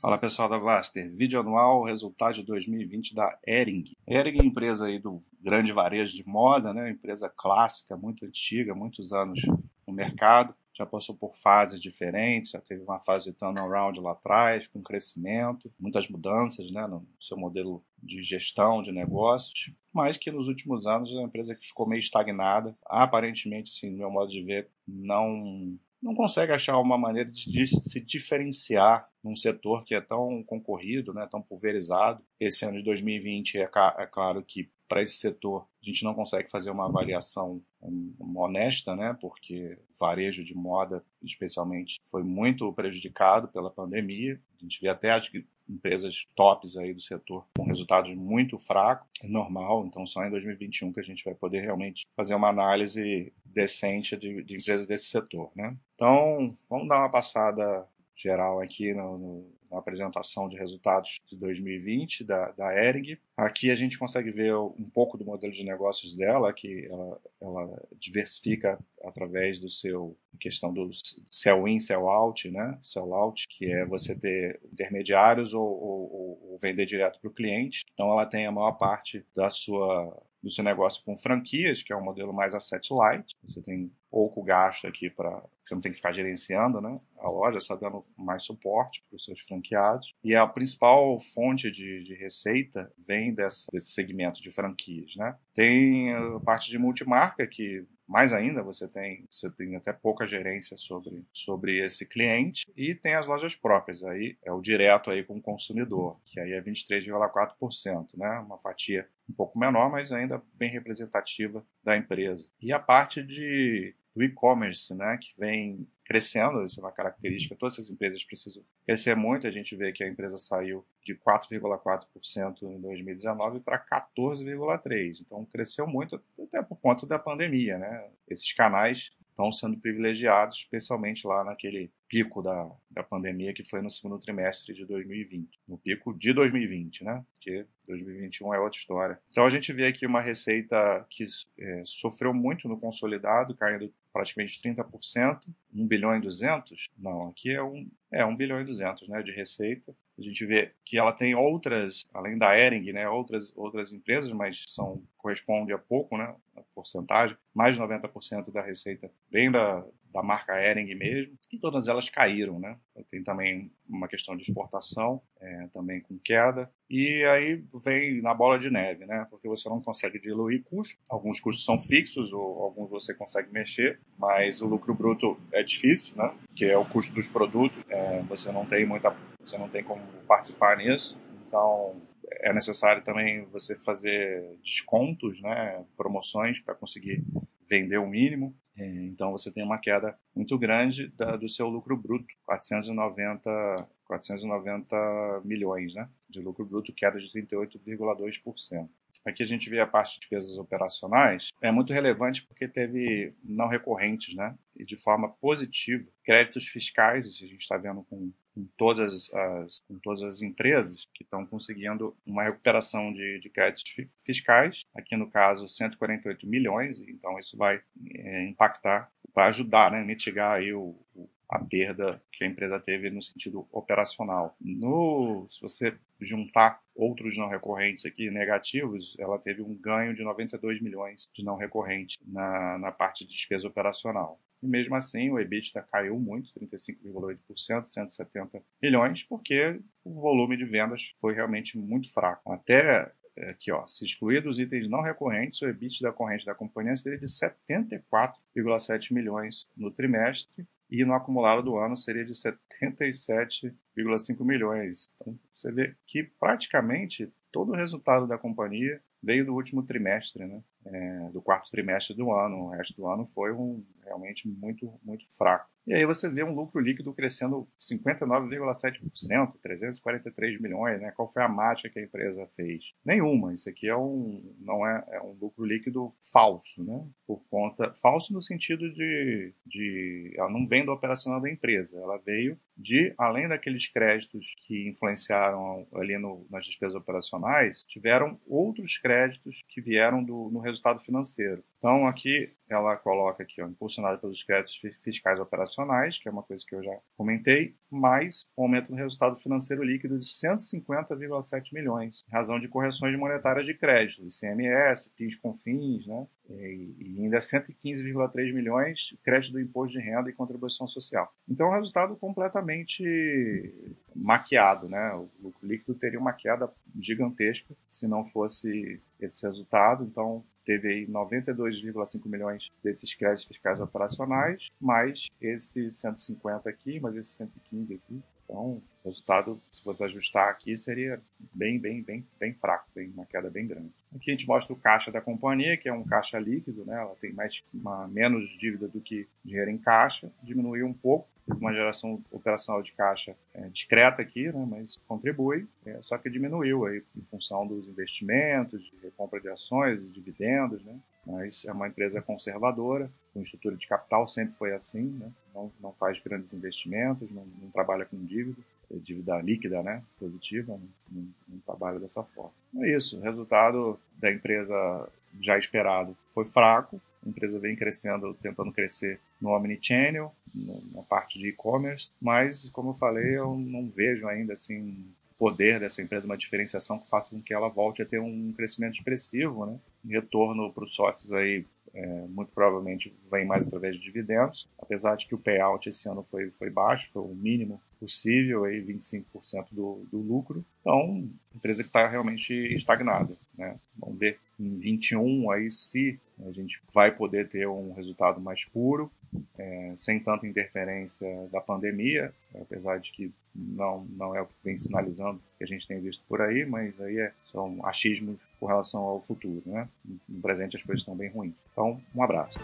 Fala pessoal da Vaster, vídeo anual, resultado de 2020 da Ering. Ering é empresa aí do grande varejo de moda, né? empresa clássica, muito antiga, muitos anos no mercado, já passou por fases diferentes, já teve uma fase de turnaround lá atrás, com crescimento, muitas mudanças né, no seu modelo de gestão de negócios, mas que nos últimos anos é uma empresa que ficou meio estagnada, aparentemente, assim, no meu modo de ver, não não consegue achar uma maneira de se diferenciar num setor que é tão concorrido, né, tão pulverizado. Esse ano de 2020 é, é claro que para esse setor a gente não consegue fazer uma avaliação honesta, né, porque o varejo de moda, especialmente, foi muito prejudicado pela pandemia. A gente vê até as empresas tops aí do setor com resultados muito fracos, é normal, então só em 2021 que a gente vai poder realmente fazer uma análise decente de, de empresas desse setor, né? Então, vamos dar uma passada geral aqui no, no, na apresentação de resultados de 2020 da, da Ering. Aqui a gente consegue ver um pouco do modelo de negócios dela, que ela, ela diversifica através do seu questão do sell-in, sell-out, né? Sell-out, que é você ter intermediários ou, ou, ou vender direto para o cliente. Então ela tem a maior parte da sua do seu negócio com franquias, que é um modelo mais asset light. Você tem pouco gasto aqui para você não tem que ficar gerenciando, né? A loja está dando mais suporte para os seus franqueados. E a principal fonte de, de receita vem dessa, desse segmento de franquias, né? Tem a parte de multimarca que mais ainda, você tem, você tem até pouca gerência sobre, sobre esse cliente e tem as lojas próprias, aí é o direto aí com o consumidor, que aí é 23,4%, né? Uma fatia um pouco menor, mas ainda bem representativa da empresa. E a parte de do e-commerce, né, que vem crescendo, isso é uma característica, todas essas empresas precisam crescer muito, a gente vê que a empresa saiu de 4,4% em 2019 para 14,3%, então cresceu muito até por conta da pandemia, né, esses canais estão sendo privilegiados, especialmente lá naquele pico da, da pandemia que foi no segundo trimestre de 2020. No pico de 2020, né? Porque 2021 é outra história. Então a gente vê aqui uma receita que é, sofreu muito no consolidado, caindo praticamente 30%, 1 bilhão e 200? Não, aqui é 1, é 1 bilhão e 200 né, de receita. A gente vê que ela tem outras, além da Ering, né, outras, outras empresas, mas são corresponde a pouco, né, a porcentagem. Mais de 90% da receita vem da, da marca Ering mesmo, e todas elas caíram, né? Tem também uma questão de exportação, é, também com queda, e aí vem na bola de neve, né? Porque você não consegue diluir custos, alguns custos são fixos, ou alguns você consegue mexer, mas o lucro bruto é difícil, né? Que é o custo dos produtos, é, você não tem muita, você não tem como participar nisso, então é necessário também você fazer descontos, né? Promoções para conseguir vender o mínimo. É, então você tem uma queda muito grande da, do seu lucro bruto, 490, 490 milhões né, de lucro bruto, queda de 38,2%. Aqui a gente vê a parte de despesas operacionais, é muito relevante porque teve não recorrentes, né? E de forma positiva. Créditos fiscais, isso a gente está vendo com, com, todas as, com todas as empresas que estão conseguindo uma recuperação de, de créditos fiscais. Aqui no caso, 148 milhões, então isso vai é, impactar, vai ajudar, né? Mitigar aí o, o a perda que a empresa teve no sentido operacional. No, se você juntar outros não recorrentes aqui negativos, ela teve um ganho de 92 milhões de não recorrentes na, na parte de despesa operacional. E mesmo assim, o EBITDA caiu muito, 35,8%, 170 milhões, porque o volume de vendas foi realmente muito fraco. Até é, aqui, ó, se excluir dos itens não recorrentes, o EBITDA corrente da companhia seria de 74,7 milhões no trimestre e no acumulado do ano seria de 77,5 milhões. Então, você vê que praticamente todo o resultado da companhia veio do último trimestre, né? É, do quarto trimestre do ano. O resto do ano foi um, realmente muito, muito fraco. E aí você vê um lucro líquido crescendo 59,7%, 343 milhões, né? Qual foi a mágica que a empresa fez? Nenhuma. Isso aqui é um, não é, é um lucro líquido falso, né? Por conta falso no sentido de, de ela não vem do operacional da empresa, ela veio de além daqueles créditos que influenciaram ali no, nas despesas operacionais, tiveram outros créditos que vieram do, no resultado financeiro. Então, aqui ela coloca aqui, ó, impulsionada pelos créditos fiscais operacionais, que é uma coisa que eu já comentei, mais um aumento no resultado financeiro líquido de 150,7 milhões, em razão de correções monetárias de crédito, ICMS, PIS, CONFINS, né? E, e ainda 115,3 milhões crédito do imposto de renda e contribuição social. Então, é um resultado completamente maquiado, né? O lucro líquido teria uma queda gigantesca se não fosse esse resultado. Então, teve aí 92,5 milhões desses créditos fiscais operacionais, mais esse 150 aqui, mais esse 115 aqui. Então, o resultado, se você ajustar aqui, seria bem, bem, bem, bem fraco, bem, uma queda bem grande. Aqui a gente mostra o caixa da companhia, que é um caixa líquido, né? ela tem mais, uma, menos dívida do que dinheiro em caixa, diminuiu um pouco, uma geração operacional de caixa é, discreta aqui, né, mas contribui, é, só que diminuiu aí em função dos investimentos, de recompra de ações, de dividendos, né, mas é uma empresa conservadora, com estrutura de capital sempre foi assim, né, não, não faz grandes investimentos, não, não trabalha com dívida, é dívida líquida, né, positiva, não, não, trabalha dessa forma. É isso, o resultado da empresa já esperado foi fraco, a empresa vem crescendo, tentando crescer no Omnichannel, na parte de e-commerce, mas, como eu falei, eu não vejo ainda assim poder dessa empresa, uma diferenciação que faça com que ela volte a ter um crescimento expressivo, né? Retorno para os sócios aí é, muito provavelmente vem mais através de dividendos, apesar de que o payout esse ano foi, foi baixo, foi o mínimo possível, aí 25% do, do lucro. Então, empresa que está realmente estagnada. Né? Vamos ver em 21 aí se a gente vai poder ter um resultado mais puro, é, sem tanta interferência da pandemia, apesar de que não, não é o que vem sinalizando que a gente tem visto por aí, mas aí é, são achismos com relação ao futuro. Né? No presente as coisas estão bem ruins. Então, um abraço.